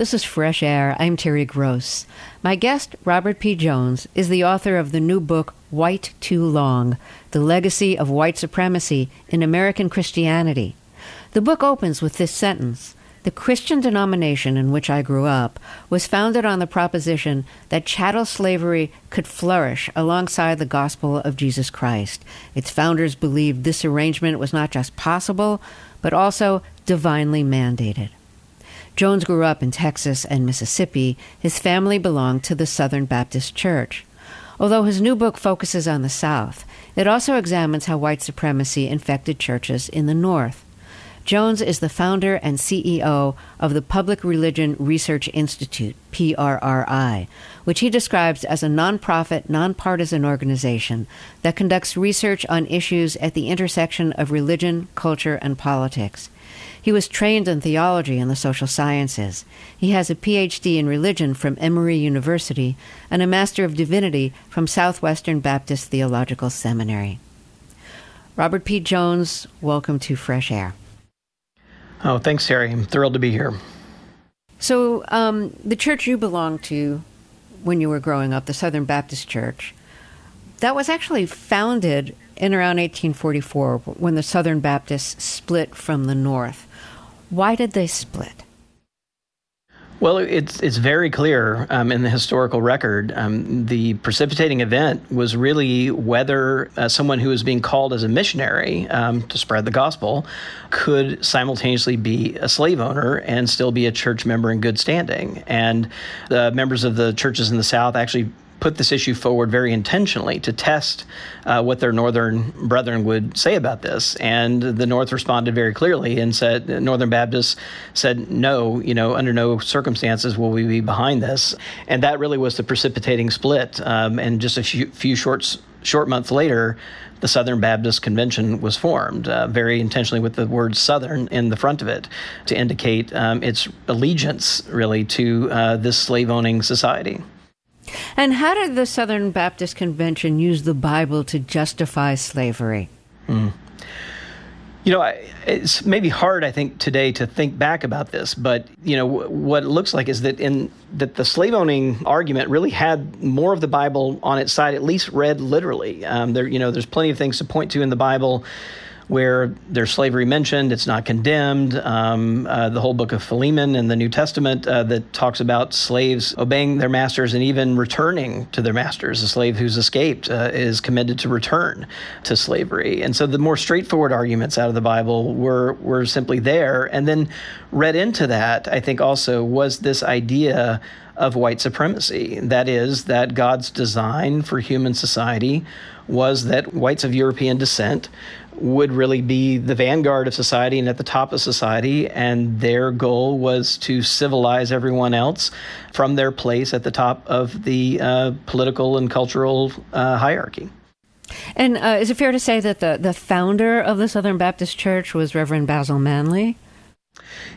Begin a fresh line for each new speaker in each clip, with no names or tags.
This is Fresh Air. I'm Terry Gross. My guest, Robert P. Jones, is the author of the new book, White Too Long The Legacy of White Supremacy in American Christianity. The book opens with this sentence The Christian denomination in which I grew up was founded on the proposition that chattel slavery could flourish alongside the gospel of Jesus Christ. Its founders believed this arrangement was not just possible, but also divinely mandated. Jones grew up in Texas and Mississippi. His family belonged to the Southern Baptist Church. Although his new book focuses on the South, it also examines how white supremacy infected churches in the North. Jones is the founder and CEO of the Public Religion Research Institute, PRRI, which he describes as a nonprofit, nonpartisan organization that conducts research on issues at the intersection of religion, culture, and politics. He was trained in theology and the social sciences. He has a PhD in religion from Emory University and a Master of Divinity from Southwestern Baptist Theological Seminary. Robert P. Jones, welcome to Fresh Air.
Oh, thanks, Terry. I'm thrilled to be here.
So, um, the church you belonged to when you were growing up, the Southern Baptist Church, that was actually founded in around 1844 when the Southern Baptists split from the North. Why did they split?
Well, it's it's very clear um, in the historical record. Um, the precipitating event was really whether uh, someone who was being called as a missionary um, to spread the gospel could simultaneously be a slave owner and still be a church member in good standing. And the members of the churches in the South actually put this issue forward very intentionally to test uh, what their northern brethren would say about this. And the North responded very clearly and said, Northern Baptists said, no, you know, under no circumstances will we be behind this. And that really was the precipitating split. Um, and just a few, few short, short months later, the Southern Baptist Convention was formed, uh, very intentionally with the word Southern in the front of it to indicate um, its allegiance, really, to uh, this slave owning society.
And how did the Southern Baptist Convention use the Bible to justify slavery? Mm.
You know, it's maybe hard, I think, today to think back about this, but you know what it looks like is that in that the slave owning argument really had more of the Bible on its side, at least read literally. Um, there, you know, there's plenty of things to point to in the Bible where there's slavery mentioned, it's not condemned. Um, uh, the whole book of Philemon in the New Testament uh, that talks about slaves obeying their masters and even returning to their masters. A slave who's escaped uh, is commended to return to slavery. And so the more straightforward arguments out of the Bible were, were simply there. And then read into that, I think also was this idea of white supremacy. That is, that God's design for human society was that whites of European descent would really be the vanguard of society and at the top of society. And their goal was to civilize everyone else from their place at the top of the uh, political and cultural uh, hierarchy.
And uh, is it fair to say that the, the founder of the Southern Baptist Church was Reverend Basil Manley?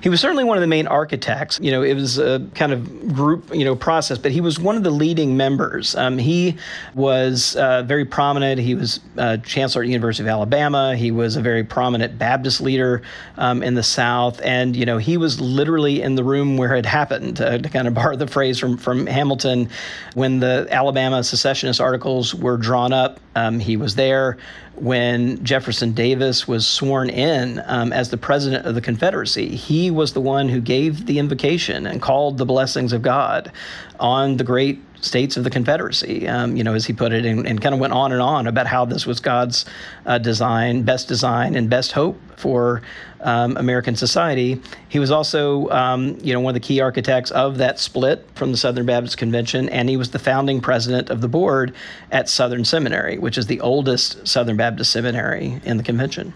He was certainly one of the main architects. You know, it was a kind of group, you know, process, but he was one of the leading members. Um, he was uh, very prominent. He was uh, chancellor at the University of Alabama. He was a very prominent Baptist leader um, in the South, and you know, he was literally in the room where it happened. Uh, to kind of borrow the phrase from from Hamilton, when the Alabama secessionist articles were drawn up, um, he was there when Jefferson Davis was sworn in um, as the president of the Confederacy. He was the one who gave the invocation and called the blessings of God on the great states of the Confederacy, um, you know, as he put it, and, and, kind of went on and on about how this was God's uh, design, best design, and best hope for um, American society. He was also, um, you know, one of the key architects of that split from the Southern Baptist Convention, and he was the founding president of the board at Southern Seminary, which is the oldest Southern Baptist seminary in the convention.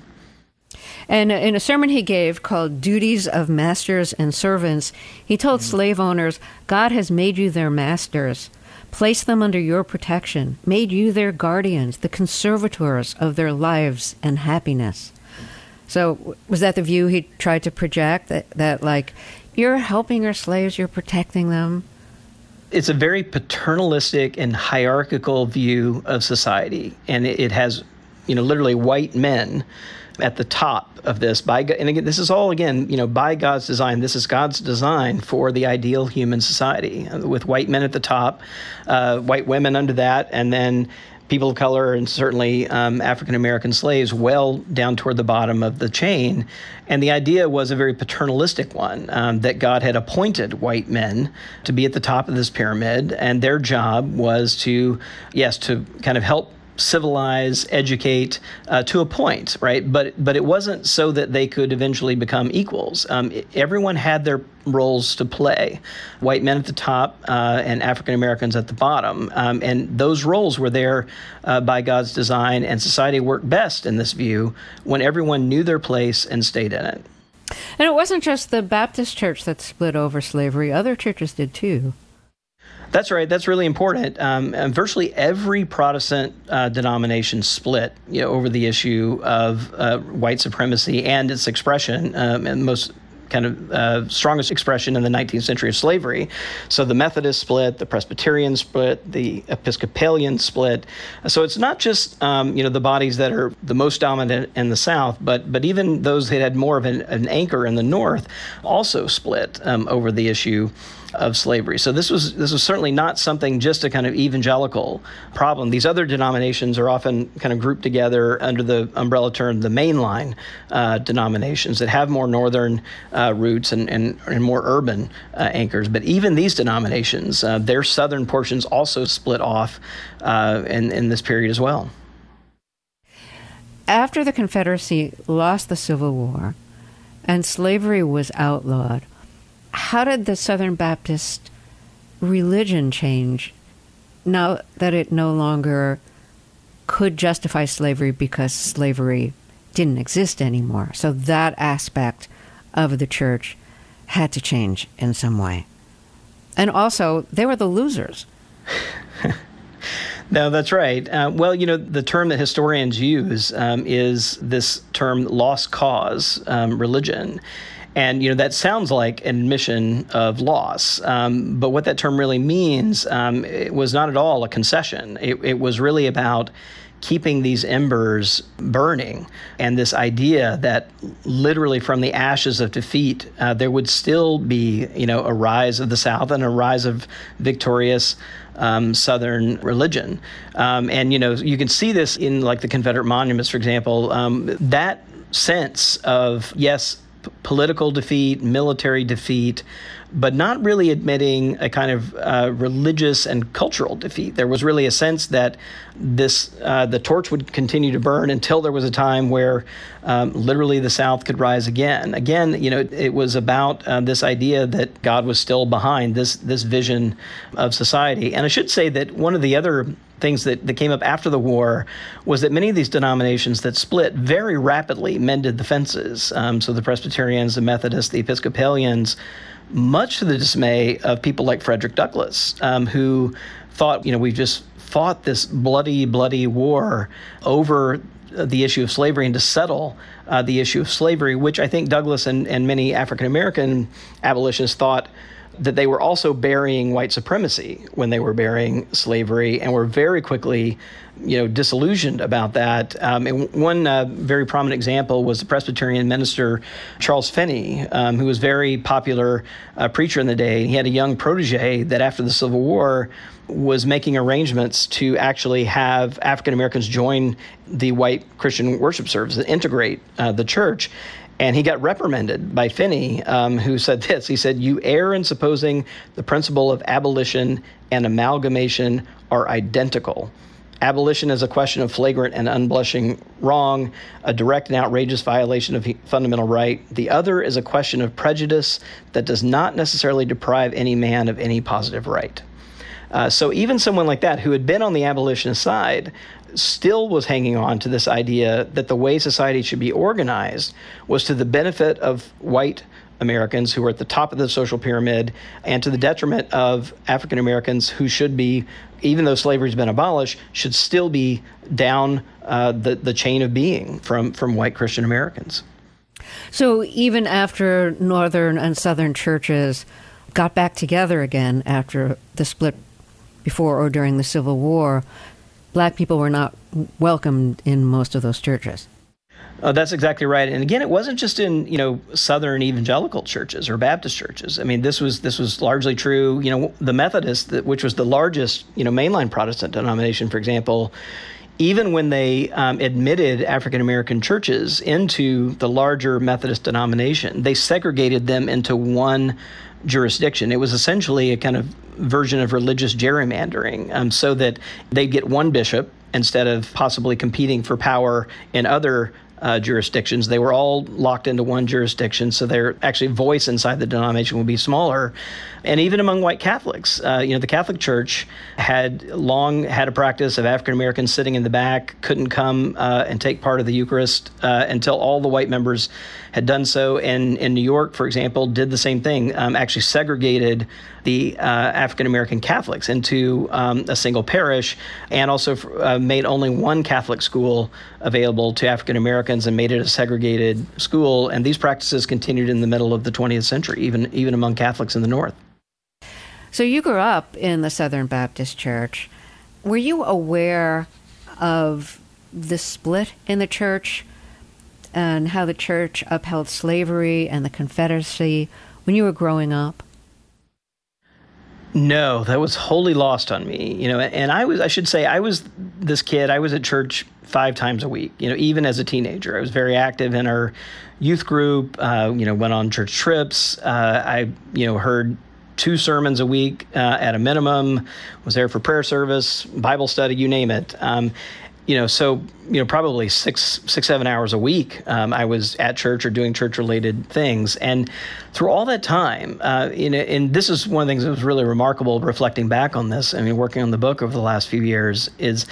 And in a sermon he gave called Duties of Masters and Servants, he told mm-hmm. slave owners, God has made you their masters, placed them under your protection, made you their guardians, the conservators of their lives and happiness. So, was that the view he tried to project? That, that like, you're helping your slaves, you're protecting them?
It's a very paternalistic and hierarchical view of society, and it, it has, you know, literally white men at the top of this by and again this is all again you know by God's design this is God's design for the ideal human society with white men at the top uh, white women under that and then people of color and certainly um, African American slaves well down toward the bottom of the chain. And the idea was a very paternalistic one um, that God had appointed white men to be at the top of this pyramid, and their job was to, yes, to kind of help civilize, educate uh, to a point, right? But but it wasn't so that they could eventually become equals. Um, everyone had their roles to play, white men at the top uh, and African Americans at the bottom, um, and those roles were there uh, by God's design. And society worked best in this view when everyone knew their place and stayed in it.
And it wasn't just the Baptist church that split over slavery; other churches did too.
That's right. That's really important. Um, virtually every Protestant uh, denomination split you know, over the issue of uh, white supremacy and its expression, um, and most kind of uh, strongest expression in the 19th century of slavery. So the Methodist split, the Presbyterian split, the Episcopalian split. So it's not just um, you know the bodies that are the most dominant in the South, but but even those that had more of an, an anchor in the North also split um, over the issue of slavery. So this was this was certainly not something just a kind of evangelical problem. These other denominations are often kind of grouped together under the umbrella term the mainline uh, denominations that have more northern uh, roots and, and, and, more urban uh, anchors. But even these denominations, uh, their southern portions also split off uh, in, in this period as well.
After the Confederacy lost the Civil War and slavery was outlawed, how did the Southern Baptist religion change now that it no longer could justify slavery because slavery didn't exist anymore? So that aspect of the church had to change in some way. And also, they were the losers.
No, that's right. Uh, well, you know, the term that historians use um, is this term lost cause um, religion. And you know that sounds like an admission of loss, um, but what that term really means um, it was not at all a concession. It, it was really about keeping these embers burning. And this idea that literally from the ashes of defeat uh, there would still be you know a rise of the south and a rise of victorious um, southern religion. Um, and you know you can see this in like the confederate monuments for example. Um, that sense of yes political defeat, military defeat, but not really admitting a kind of uh, religious and cultural defeat. There was really a sense that this uh, the torch would continue to burn until there was a time where um, literally the South could rise again. Again, you know, it, it was about uh, this idea that God was still behind this this vision of society. And I should say that one of the other things that, that came up after the war was that many of these denominations that split very rapidly mended the fences. Um, so the Presbyterians, the Methodists, the Episcopalians much to the dismay of people like Frederick Douglass, um, who thought, you know, we've just fought this bloody, bloody war over the issue of slavery and to settle uh, the issue of slavery, which I think Douglass and, and many African American abolitionists thought that they were also burying white supremacy when they were burying slavery and were very quickly you know disillusioned about that. Um, and one uh, very prominent example was the presbyterian minister charles finney um, who was very popular uh, preacher in the day. He had a young protege that after the civil war was making arrangements to actually have african americans join the white christian worship service integrate uh, the church and he got reprimanded by Finney, um, who said this. He said, You err in supposing the principle of abolition and amalgamation are identical. Abolition is a question of flagrant and unblushing wrong, a direct and outrageous violation of fundamental right. The other is a question of prejudice that does not necessarily deprive any man of any positive right. Uh, so even someone like that, who had been on the abolitionist side, still was hanging on to this idea that the way society should be organized was to the benefit of white Americans who were at the top of the social pyramid and to the detriment of African Americans who should be, even though slavery's been abolished, should still be down uh, the, the chain of being from, from white Christian Americans.
So even after Northern and Southern churches got back together again after the split before or during the Civil War, black people were not welcomed in most of those churches.
Oh, that's exactly right. And again, it wasn't just in you know Southern evangelical churches or Baptist churches. I mean, this was this was largely true. You know, the Methodist, which was the largest you know mainline Protestant denomination, for example, even when they um, admitted African American churches into the larger Methodist denomination, they segregated them into one jurisdiction. It was essentially a kind of version of religious gerrymandering, um, so that they'd get one bishop instead of possibly competing for power in other uh, jurisdictions. They were all locked into one jurisdiction, so their actually voice inside the denomination would be smaller. And even among white Catholics, uh, you know, the Catholic Church had long had a practice of African Americans sitting in the back, couldn't come uh, and take part of the Eucharist uh, until all the white members had done so. And in New York, for example, did the same thing. Um, actually segregated the uh, African American Catholics into um, a single parish, and also uh, made only one Catholic school available to African Americans and made it a segregated school. And these practices continued in the middle of the 20th century, even even among Catholics in the North.
So you grew up in the Southern Baptist Church. Were you aware of the split in the church and how the church upheld slavery and the Confederacy when you were growing up?
No, that was wholly lost on me. You know, and I was I should say I was this kid, I was at church 5 times a week, you know, even as a teenager. I was very active in our youth group, uh, you know, went on church trips. Uh, I, you know, heard two sermons a week uh, at a minimum, was there for prayer service, Bible study, you name it. Um, you know, so you know, probably six, six, seven hours a week, um, I was at church or doing church-related things, and through all that time, uh, you know, and this is one of the things that was really remarkable. Reflecting back on this, I mean, working on the book over the last few years, is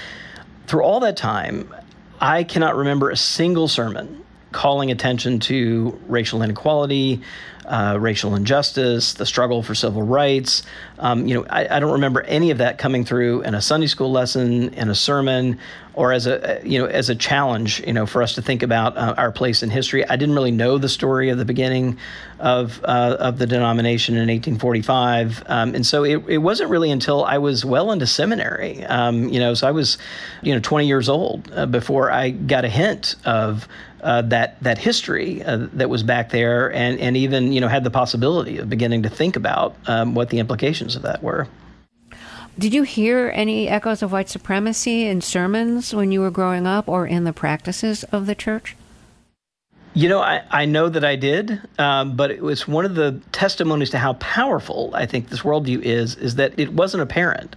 through all that time, I cannot remember a single sermon calling attention to racial inequality, uh, racial injustice, the struggle for civil rights. Um, you know, I, I, don't remember any of that coming through in a Sunday school lesson, in a sermon, or as a you know as a challenge. You know, for us to think about uh, our place in history. I didn't really know the story of the beginning of uh, of the denomination in 1845, um, and so it, it wasn't really until I was well into seminary. Um, you know, so I was you know 20 years old uh, before I got a hint of uh, that that history uh, that was back there, and and even you know had the possibility of beginning to think about um, what the implications of that were.
Did you hear any echoes of white supremacy in sermons when you were growing up, or in the practices of the church?
You know, I, I know that I did, um, but it was one of the testimonies to how powerful I think this worldview is, is that it wasn't apparent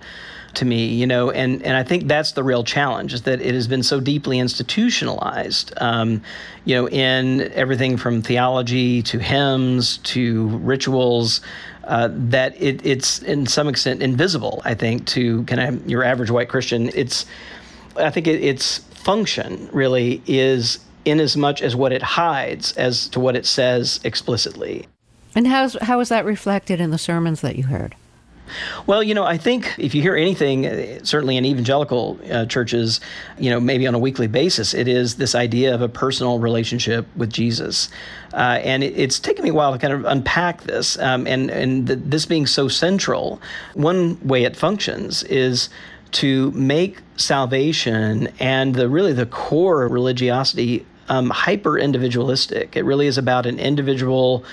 to me, you know, and, and I think that's the real challenge is that it has been so deeply institutionalized, um, you know, in everything from theology to hymns to rituals. Uh, that it, it's in some extent invisible, I think, to kind of your average white Christian. It's, I think it, its function really is in as much as what it hides as to what it says explicitly.
And how's, how is that reflected in the sermons that you heard?
Well, you know, I think if you hear anything, uh, certainly in evangelical uh, churches, you know, maybe on a weekly basis, it is this idea of a personal relationship with Jesus. Uh, and it, it's taken me a while to kind of unpack this. Um, and and the, this being so central, one way it functions is to make salvation and the really the core religiosity um, hyper individualistic. It really is about an individual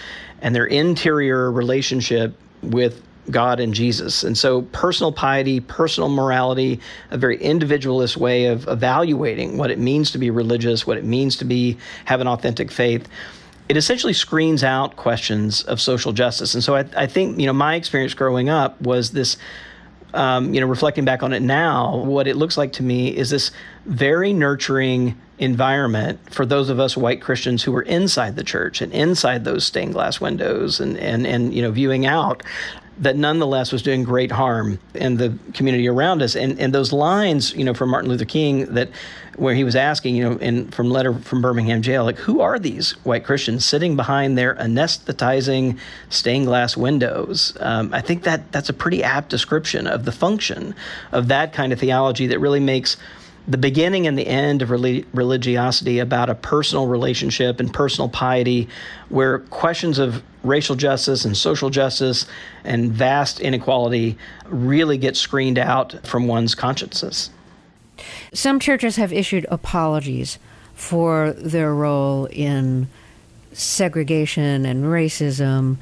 and their interior relationship with God and Jesus. And so, personal piety, personal morality, a very individualist way of evaluating what it means to be religious, what it means to be have an authentic faith. It essentially screens out questions of social justice. And so, I, I think you know my experience growing up was this. Um, you know, reflecting back on it now, what it looks like to me is this very nurturing environment for those of us white Christians who were inside the church and inside those stained glass windows and and and you know viewing out that nonetheless was doing great harm in the community around us. And and those lines, you know, from Martin Luther King that where he was asking, you know, in from letter from Birmingham jail, like who are these white Christians sitting behind their anesthetizing stained glass windows? Um, I think that that's a pretty apt description of the function of that kind of theology that really makes the beginning and the end of religiosity about a personal relationship and personal piety, where questions of racial justice and social justice and vast inequality really get screened out from one's consciences.
Some churches have issued apologies for their role in segregation and racism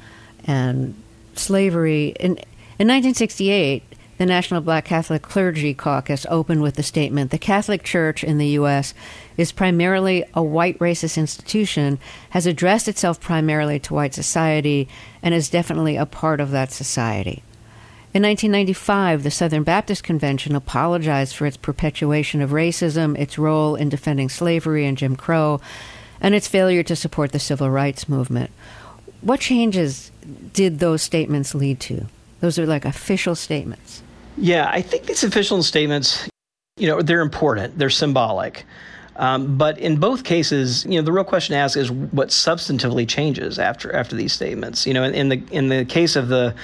and slavery. In, in 1968, the National Black Catholic Clergy Caucus opened with the statement The Catholic Church in the U.S. is primarily a white racist institution, has addressed itself primarily to white society, and is definitely a part of that society. In 1995, the Southern Baptist Convention apologized for its perpetuation of racism, its role in defending slavery and Jim Crow, and its failure to support the civil rights movement. What changes did those statements lead to? Those are like official statements.
Yeah, I think these official statements, you know, they're important. They're symbolic. Um, but in both cases, you know, the real question to ask is what substantively changes after after these statements. You know, in, in the in the case of the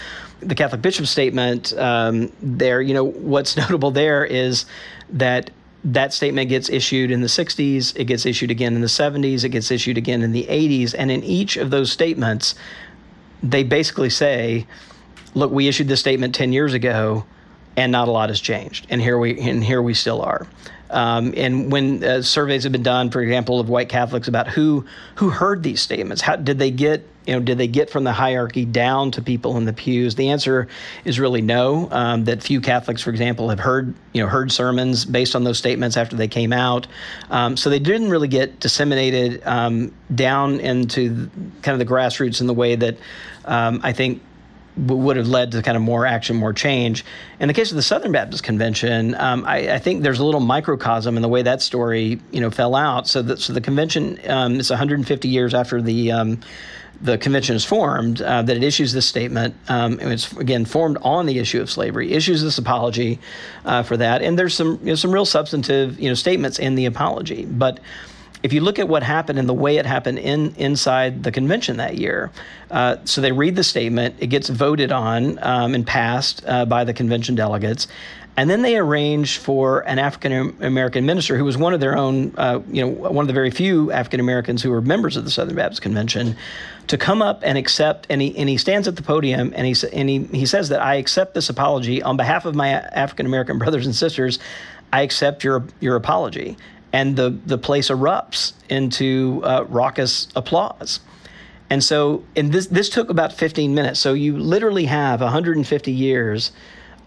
the Catholic bishop statement, um, there, you know, what's notable there is that that statement gets issued in the 60s, it gets issued again in the 70s, it gets issued again in the 80s, and in each of those statements, they basically say, "Look, we issued this statement 10 years ago." and not a lot has changed. And here we and here we still are. Um, and when uh, surveys have been done, for example, of white Catholics about who who heard these statements, how did they get you know did they get from the hierarchy down to people in the pews? The answer is really no. Um, that few Catholics, for example, have heard you know heard sermons based on those statements after they came out. Um, so they didn't really get disseminated um, down into kind of the grassroots in the way that um, I think would have led to kind of more action, more change. In the case of the Southern Baptist Convention, um, I, I, think there's a little microcosm in the way that story, you know, fell out. So, that, so the convention um, is 150 years after the um, the convention is formed uh, that it issues this statement. Um, it's again formed on the issue of slavery, issues this apology uh, for that, and there's some you know, some real substantive you know statements in the apology, but if you look at what happened and the way it happened in inside the convention that year, uh, so they read the statement, it gets voted on um, and passed uh, by the convention delegates, and then they arrange for an African American minister who was one of their own, uh, you know, one of the very few African Americans who were members of the Southern Baptist Convention, to come up and accept. And he and he stands at the podium and he and he he says that I accept this apology on behalf of my African American brothers and sisters. I accept your your apology and the, the place erupts into uh, raucous applause. And so, and this, this took about 15 minutes. So you literally have 150 years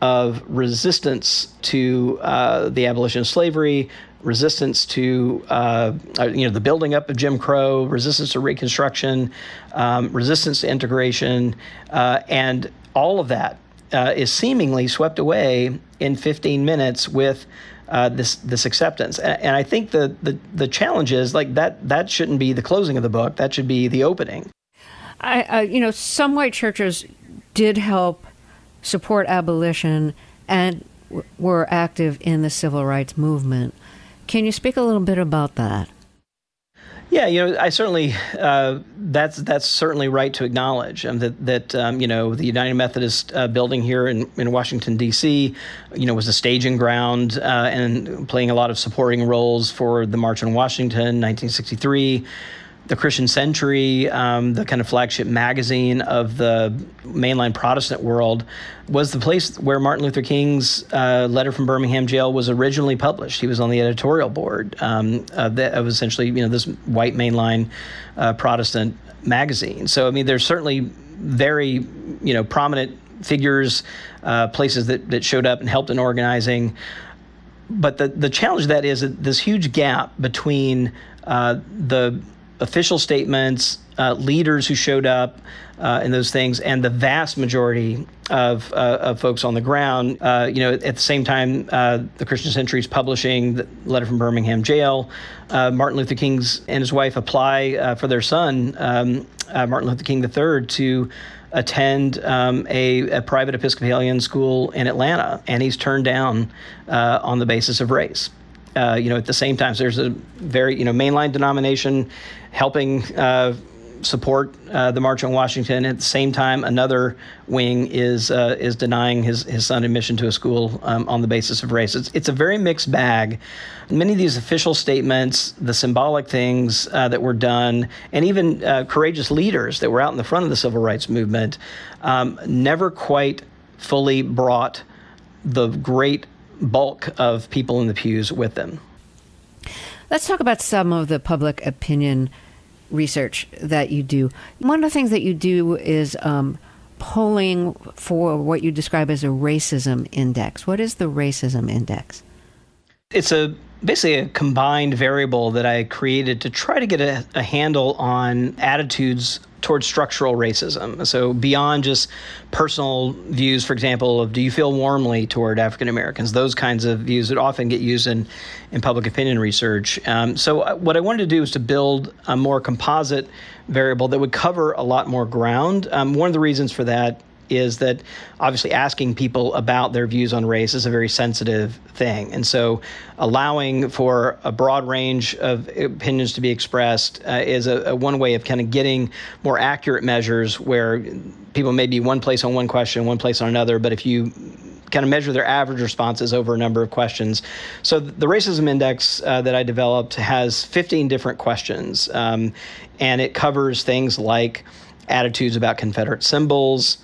of resistance to uh, the abolition of slavery, resistance to uh, uh you know the building up of Jim Crow, resistance to Reconstruction, um, resistance to integration, uh, and all of that uh, is seemingly swept away in 15 minutes with uh, this this acceptance. And, and, I think the, the the challenge is like that that shouldn't be the closing of the book. That should be the opening.
I, uh, you know, some white churches did help support abolition and w- were active in the civil rights movement. Can you speak a little bit about that?
Yeah, you know, I certainly uh, that's that's certainly right to acknowledge um, that that um, you know the United Methodist uh, building here in, in Washington D.C. you know was a staging ground uh, and playing a lot of supporting roles for the March on Washington, 1963 the Christian Century, um, the kind of flagship magazine of the mainline Protestant world, was the place where Martin Luther King's uh, letter from Birmingham jail was originally published. He was on the editorial board um, of, the, of essentially, you know, this white mainline uh, Protestant magazine. So, I mean, there's certainly very, you know, prominent figures, uh, places that, that showed up and helped in organizing. But the, the challenge of that is this huge gap between uh, the official statements, uh, leaders who showed up, uh, and those things, and the vast majority of, uh, of folks on the ground. Uh, you know, at the same time, uh, the Christian Century is publishing the letter from Birmingham jail. Uh, Martin Luther King's and his wife apply for their son, um, Martin Luther King III, to attend um, a, a, private Episcopalian school in Atlanta, and he's turned down on the basis of race. Uh, you know, at the same time, so there's a very, you know, mainline denomination helping uh, support uh, the March on Washington. At the same time, another wing is uh, is denying his, his son admission to a school um, on the basis of race. It's, it's a very mixed bag. Many of these official statements, the symbolic things uh, that were done, and even uh, courageous leaders that were out in the front of the civil rights movement, um, never quite fully brought the great bulk of people in the pews with them.
Let's talk about some of the public opinion research that you do. One of the things that you do is um, polling for what you describe as a racism index. What is the racism index?
It's a basically a combined variable that I created to try to get a, a handle on attitudes towards structural racism. So beyond just personal views, for example, of do you feel warmly toward African Americans, those kinds of views that often get used in, in public opinion research. Um, so uh, what I wanted to do is to build a more composite variable that would cover a lot more ground. Um, one of the reasons for that is that obviously asking people about their views on race is a very sensitive thing. And so allowing for a broad range of opinions to be expressed uh, is a, a, one way of kind of getting more accurate measures where people may be one place on one question, one place on another, but if you kind of measure their average responses over a number of questions. So the racism index uh, that I developed has 15 different questions, um, and it covers things like attitudes about Confederate symbols,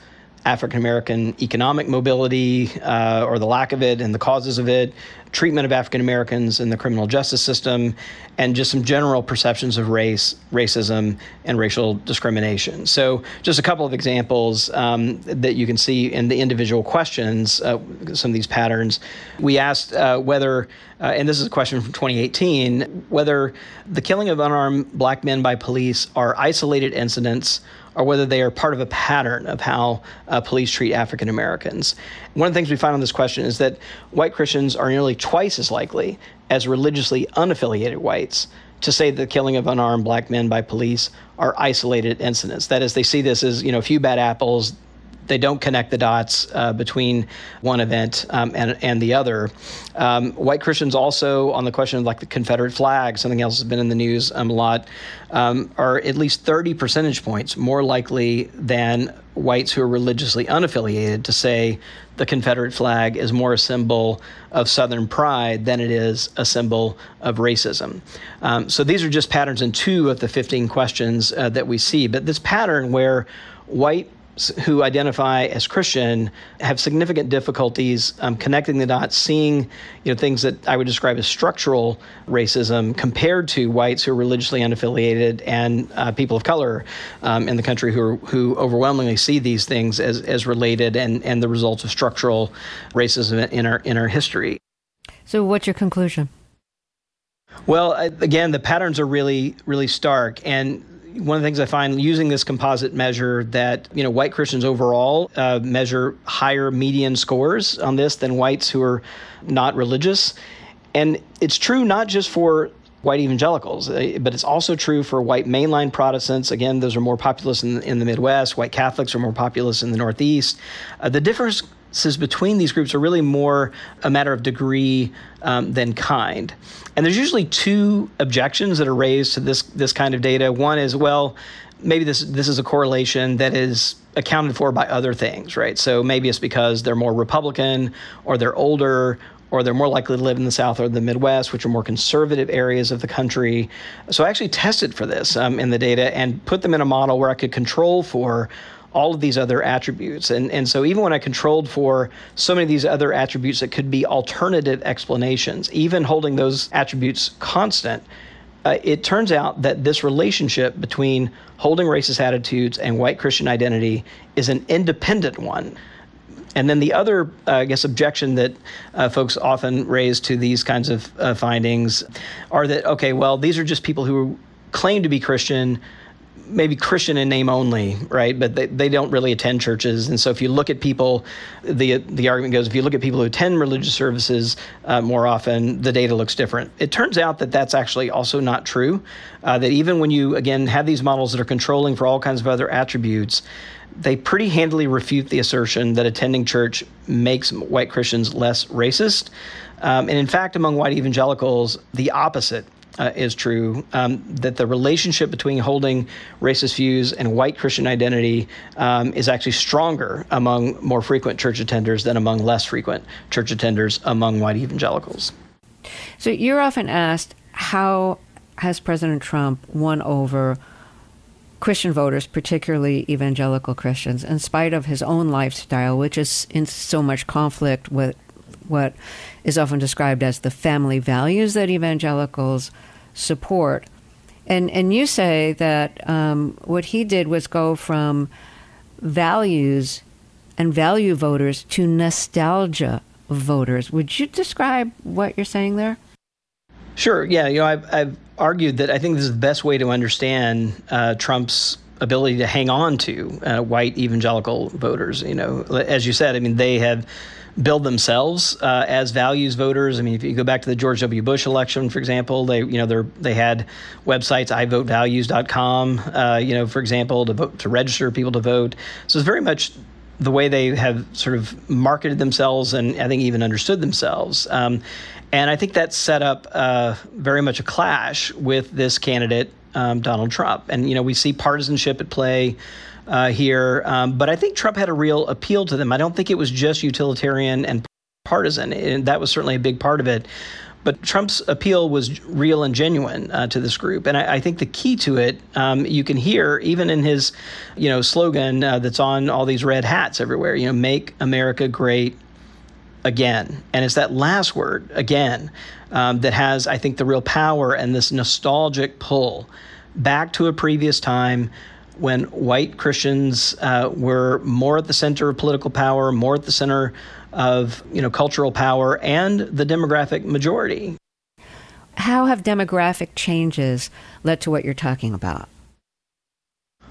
African American economic mobility uh, or the lack of it and the causes of it, treatment of African Americans in the criminal justice system, and just some general perceptions of race, racism, and racial discrimination. So, just a couple of examples um, that you can see in the individual questions, uh, some of these patterns. We asked uh, whether, uh, and this is a question from 2018, whether the killing of unarmed black men by police are isolated incidents or whether they are part of a pattern of how uh, police treat African Americans. One of the things we find on this question is that white Christians are nearly twice as likely as religiously unaffiliated whites to say the killing of unarmed black men by police are isolated incidents. That is, they see this as you know a few bad apples they don't connect the dots uh, between one event um, and, and the other. Um, white Christians also, on the question of like the Confederate flag, something else has been in the news um, a lot, um, are at least 30 percentage points more likely than whites who are religiously unaffiliated to say the Confederate flag is more a symbol of Southern pride than it is a symbol of racism. Um, so these are just patterns in two of the 15 questions uh, that we see. But this pattern where white who identify as Christian have significant difficulties um, connecting the dots, seeing you know things that I would describe as structural racism compared to whites who are religiously unaffiliated and uh, people of color um, in the country who are, who overwhelmingly see these things as, as related and, and the results of structural racism in our in our history.
So, what's your conclusion?
Well, again, the patterns are really, really stark. And one of the things I find using this composite measure that you know white Christians overall uh, measure higher median scores on this than whites who are not religious, and it's true not just for white evangelicals, uh, but it's also true for white mainline Protestants. Again, those are more populous in, in the Midwest. White Catholics are more populous in the Northeast. Uh, the differences between these groups are really more a matter of degree um, than kind. And there's usually two objections that are raised to this this kind of data. One is, well, maybe this this is a correlation that is accounted for by other things, right? So maybe it's because they're more Republican or they're older or they're more likely to live in the South or the Midwest, which are more conservative areas of the country. So I actually tested for this um, in the data and put them in a model where I could control for all of these other attributes. And, and so even when I controlled for so many of these other attributes that could be alternative explanations, even holding those attributes constant, uh, it turns out that this relationship between holding racist attitudes and white Christian identity is an independent one. And then the other, uh, I guess, objection that uh, folks often raise to these kinds of uh, findings are that, okay, well, these are just people who claim to be Christian maybe Christian in name only, right? But they, they don't really attend churches. And so if you look at people, the the argument goes, if you look at people who attend religious services uh, more often, the data looks different. It turns out that that's actually also not true. Uh, that even when you again have these models that are controlling for all kinds of other attributes, they pretty handily refute the assertion that attending church makes white Christians less racist. Um, and in fact, among white evangelicals, the opposite uh, is true um, that the relationship between holding racist views and white Christian identity um, is actually stronger among more frequent church attenders than among less frequent church attenders among white evangelicals.
So you're often asked, how has President Trump won over Christian voters, particularly evangelical Christians, in spite of his own lifestyle, which is in so much conflict with what is often described as the family values that evangelicals support. And, and you say that um, what he did was go from values and value voters to nostalgia voters. Would you describe what you're saying there?
Sure. Yeah. You know, I've, I've argued that I think this is the best way to understand uh, Trump's ability to hang on to uh, white evangelical voters. You know, as you said, I mean, they have build themselves uh, as values voters. I mean, if you go back to the George W. Bush election, for example, they you know they they had websites ivotevalues.com, uh, you know, for example, to vote to register people to vote. So it's very much the way they have sort of marketed themselves and I think even understood themselves. Um, and I think that set up uh, very much a clash with this candidate, um, Donald Trump. And, you know, we see partisanship at play uh, here. Um, but I think Trump had a real appeal to them. I don't think it was just utilitarian and partisan. And that was certainly a big part of it. But Trump's appeal was real and genuine uh, to this group, and I, I, think the key to it, um, you can hear even in his, you know, slogan uh, that's on all these red hats everywhere. You know, make America great again, and it's that last word again um, that has, I think, the real power and this nostalgic pull back to a previous time when white Christians uh, were more at the center of political power, more at the center of you know cultural power, and the demographic majority.
How have demographic changes led to what you're talking about?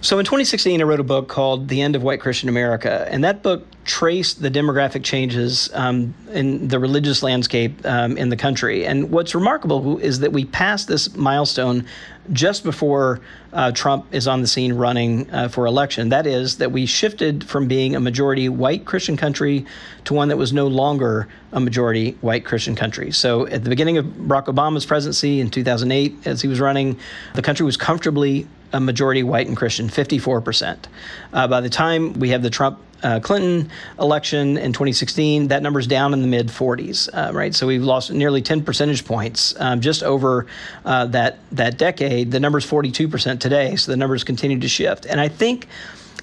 So in 2016, I wrote a book called The End of White Christian America, and that book traced the demographic changes um, in the religious landscape um, in the country. And what's remarkable is that we passed this milestone just before uh, Trump is on the scene running uh, for election. That is, that we shifted from being a majority white Christian country to one that was no longer a majority white Christian country. So at the beginning of Barack Obama's presidency in 2008, as he was running, the country was comfortably a majority white and Christian, 54%. Uh, by the time we have the Trump uh, Clinton election in 2016, that number's down in the mid 40s, uh, right? So we've lost nearly 10 percentage points um, just over uh, that that decade. The number's 42% today, so the numbers continue to shift. And I think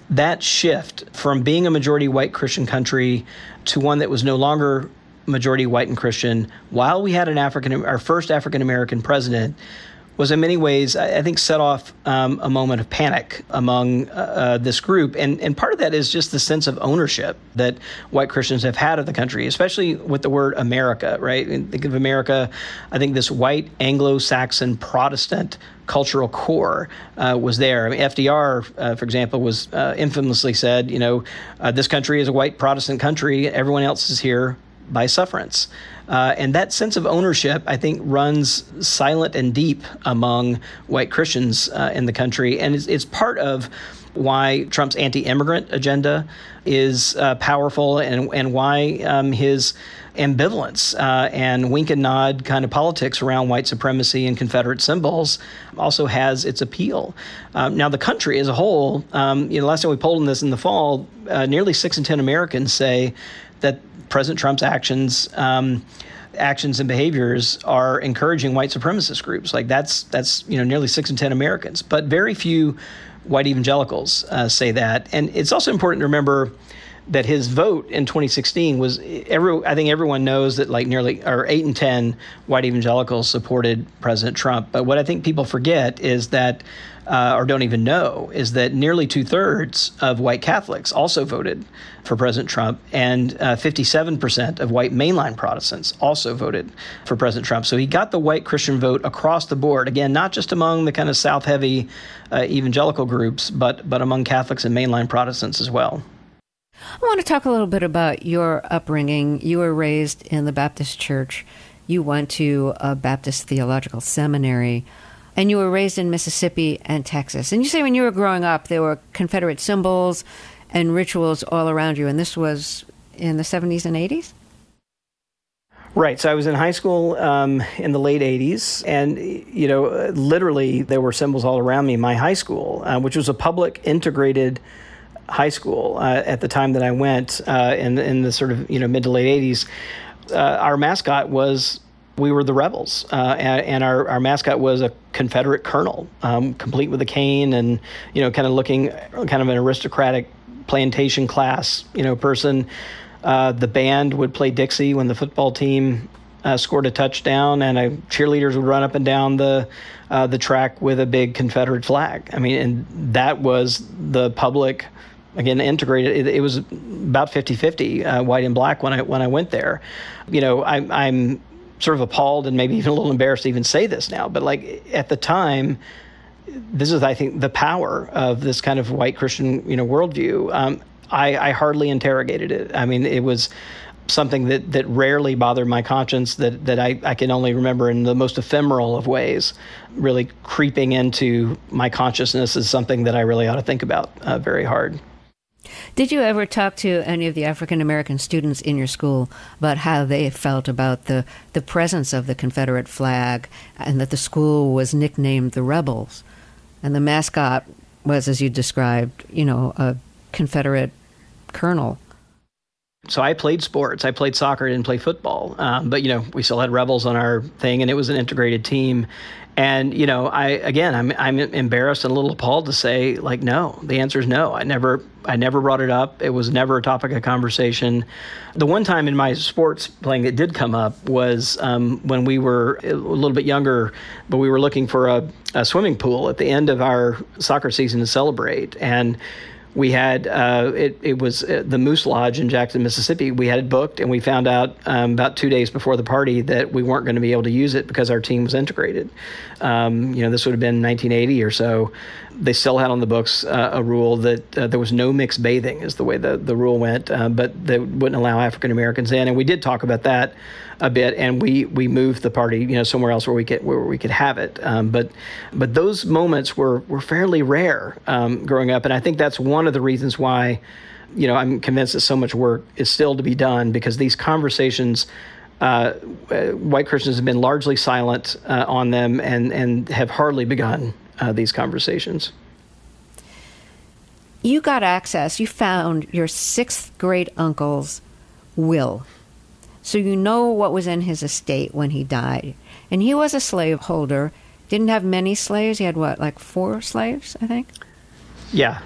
that shift from being a majority white Christian country to one that was no longer majority white and Christian, while we had an African, our first African American president, was in many ways, I think, set off um, a moment of panic among uh, uh, this group. And, and part of that is just the sense of ownership that white Christians have had of the country, especially with the word America, right? think of America, I think this white Anglo Saxon Protestant cultural core uh, was there. I mean, FDR, uh, for example, was uh, infamously said, you know, uh, this country is a white Protestant country, everyone else is here by sufferance. Uh, and that sense of ownership, I think, runs silent and deep among white Christians uh, in the country. And it's, it's, part of why Trump's anti immigrant agenda is uh, powerful and, and why um, his ambivalence uh, and wink and nod kind of politics around white supremacy and Confederate symbols also has its appeal. Um, now, the country as a whole, um, you know, last time we polled on this in the fall, uh, nearly six in 10 Americans say that President Trump's actions. Um, actions and behaviors are encouraging white supremacist groups. Like that's that's you know nearly six in ten Americans, but very few white evangelicals uh, say that. And it's also important to remember that his vote in 2016 was every I think everyone knows that like nearly or 8 and 10 white evangelicals supported President Trump but what I think people forget is that uh, or don't even know is that nearly two thirds of white Catholics also voted for President Trump, and uh, 57% of white mainline Protestants also voted for President Trump. So he got the white Christian vote across the board. Again, not just among the kind of South heavy uh, evangelical groups, but, but among Catholics and mainline Protestants as well.
I want to talk a little bit about your upbringing. You were raised in the Baptist church, you went to a Baptist theological seminary and you were raised in Mississippi and Texas. And you say when you were growing up, there were Confederate symbols and rituals all around you, and this was in the 70s and 80s?
Right. So I was in high school um, in the late 80s, and, you know, literally there were symbols all around me. My high school, uh, which was a public integrated high school uh, at the time that I went uh, in, in the sort of, you know, mid to late 80s, uh, our mascot was we were the rebels, uh, and, and, our, our mascot was a Confederate colonel, um, complete with a cane, and you know, kind of looking kind of an aristocratic plantation class, you know, person. Uh, the band would play Dixie when the football team uh, scored a touchdown, and uh, cheerleaders would run up and down the uh, the track with a big Confederate flag. I mean, and that was the public again integrated it, it was about 50-50 uh, white and black when i when i went there you know I, i'm sort of appalled and maybe even a little embarrassed to even say this now but like at the time this is i think the power of this kind of white christian you know worldview. Um, I, I hardly interrogated it. I mean it was something that, that rarely bothered my conscience that, that I, I can only remember in the most ephemeral of ways really creeping into my consciousness is something that i really ought to think about uh, very hard
did you ever talk to any of the African American students in your school about how they felt about the, the presence of the Confederate flag and that the school was nicknamed the Rebels? And the mascot was, as you described, you know, a Confederate colonel.
So I played sports. I played soccer. I didn't play football. Um, but, you know, we still had Rebels on our thing, and it was an integrated team. And you know, I again, I'm I'm embarrassed and a little appalled to say like no. The answer is no. I never I never brought it up. It was never a topic of conversation. The one time in my sports playing that did come up was um, when we were a little bit younger, but we were looking for a, a swimming pool at the end of our soccer season to celebrate and we had uh, it, it was uh, the Moose Lodge in Jackson, Mississippi. We had it booked, and we found out um, about two days before the party that we weren't going to be able to use it because our team was integrated. Um, you know, this would have been 1980 or so. They still had on the books uh, a rule that uh, there was no mixed bathing, is the way the, the rule went, uh, but they wouldn't allow African Americans in. And we did talk about that a bit, and we we moved the party, you know, somewhere else where we could where we could have it. Um, but but those moments were were fairly rare um, growing up, and I think that's one of the reasons why, you know, I'm convinced that so much work is still to be done because these conversations uh, white Christians have been largely silent uh, on them and, and have hardly begun uh, these conversations.
You got access, you found your sixth great uncle's will. So you know what was in his estate when he died. And he was a slaveholder, didn't have many slaves. He had what, like four slaves, I think?
Yeah.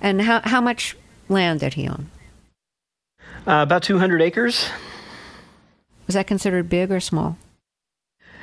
And how, how much land did he own?
Uh, about 200 acres.
Was that considered big or small?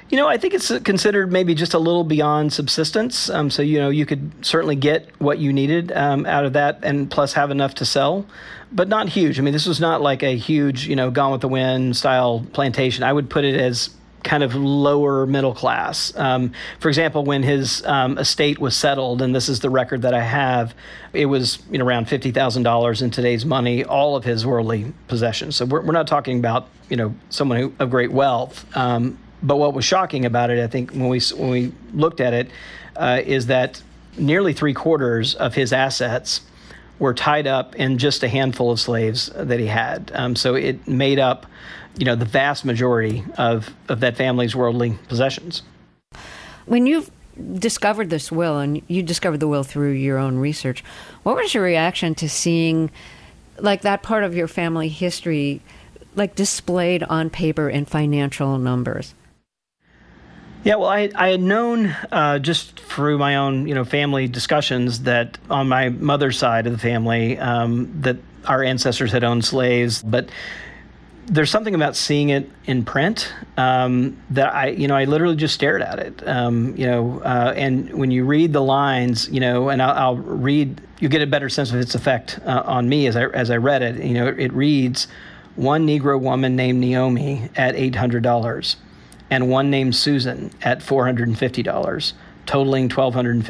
You know, I think it's considered maybe just a little beyond subsistence. Um, so, you know, you could certainly get what you needed um, out of that and plus have enough to sell, but not huge. I mean, this was not like a huge, you know, Gone with the Wind style plantation. I would put it as kind of lower middle class. Um, for example, when his um, estate was settled, and this is the record that I have, it was you know around fifty thousand dollars in today's money, all of his worldly possessions. So we're, we're not talking about you know someone who, of great wealth. Um, but what was shocking about it, I think, when we when we looked at it, uh, is that nearly three quarters of his assets were tied up in just a handful of slaves that he had. Um, so it made up you know, the vast majority of, of that family's worldly possessions.
When you discovered this will, and you discovered the will through your own research, what was your reaction to seeing, like, that part of your family history, like, displayed on paper in financial numbers?
Yeah, well, I, I had known uh, just through my own, you know, family discussions that on my mother's side of the family, um, that our ancestors had owned slaves, but there's something about seeing it in print um, that I, you know, I literally just stared at it. Um, you know, uh, and when you read the lines, you know, and I'll, I'll read, you get a better sense of its effect uh, on me as I as I read it. You know, it reads, one Negro woman named Naomi at eight hundred dollars, and one named Susan at four hundred and fifty dollars, totaling twelve hundred and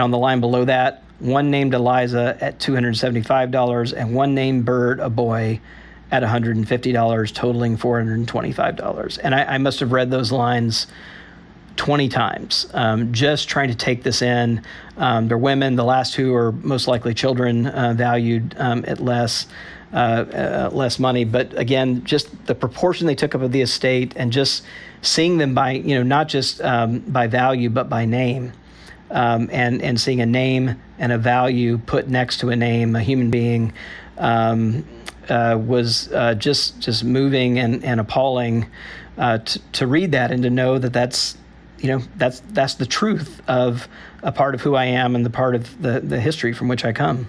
on the line below that, one named Eliza at two hundred seventy-five dollars, and one named Bird, a boy at $150, totaling $425. And I, I must have read those lines 20 times, um, just trying to take this in. Um, they're women, the last two are most likely children, uh, valued um, at less. Uh, uh, less money, but again, just the proportion they took up of the estate, and just seeing them by you know not just um, by value but by name, um, and and seeing a name and a value put next to a name, a human being, um, uh, was uh, just just moving and, and appalling uh, to, to read that and to know that that's you know that's that's the truth of a part of who I am and the part of the, the history from which I come.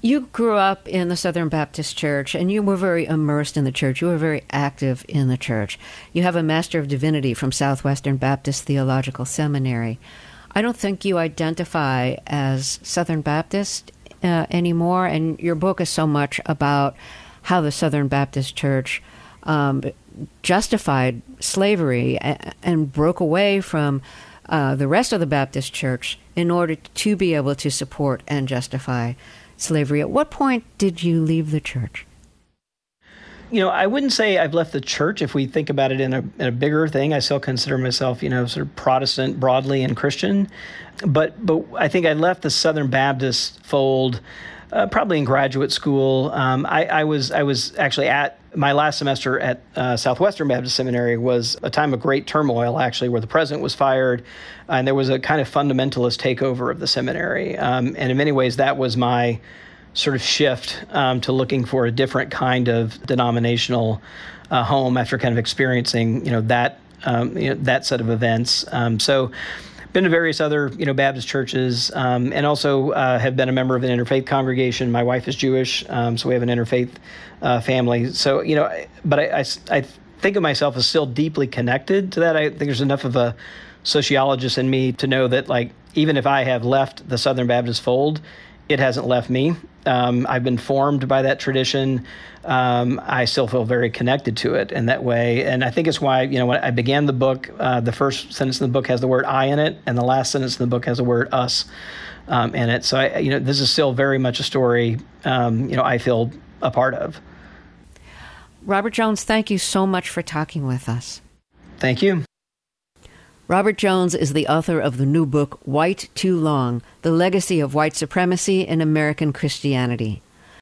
You grew up in the Southern Baptist Church and you were very immersed in the church. You were very active in the church. You have a Master of Divinity from Southwestern Baptist Theological Seminary. I don't think you identify as Southern Baptist uh, anymore, and your book is so much about how the Southern Baptist Church um, justified slavery and, and broke away from uh, the rest of the Baptist Church in order to be able to support and justify slavery. At what point did you leave the church?
You know, I wouldn't say I've left the church. If we think about it in a, in a bigger thing, I still consider myself, you know, sort of Protestant broadly and Christian. But but I think I left the Southern Baptist fold uh, probably in graduate school. Um, I, I, was I was actually at my last semester at uh, Southwestern Baptist Seminary was a time of great turmoil, actually, where the president was fired, and there was a kind of fundamentalist takeover of the seminary. Um, and in many ways, that was my sort of shift um, to looking for a different kind of denominational uh, home after kind of experiencing, you know, that um, you know, that set of events. Um, so been to various other you know Baptist churches, um, and also uh, have been a member of an interfaith congregation. My wife is Jewish, um, so we have an interfaith uh, family. So you know, but I, I, I think of myself as still deeply connected to that. I think there's enough of a sociologist in me to know that like even if I have left the Southern Baptist fold, it hasn't left me. Um, I've been formed by that tradition. Um, I still feel very connected to it in that way. And I think it's why, you know, when I began the book, uh, the first sentence in the book has the word I in it, and the last sentence in the book has the word us um, in it. So, I, you know, this is still very much a story, um, you know, I feel a part of.
Robert Jones, thank you so much for talking with us.
Thank you.
Robert Jones is the author of the new book, White Too Long The Legacy of White Supremacy in American Christianity.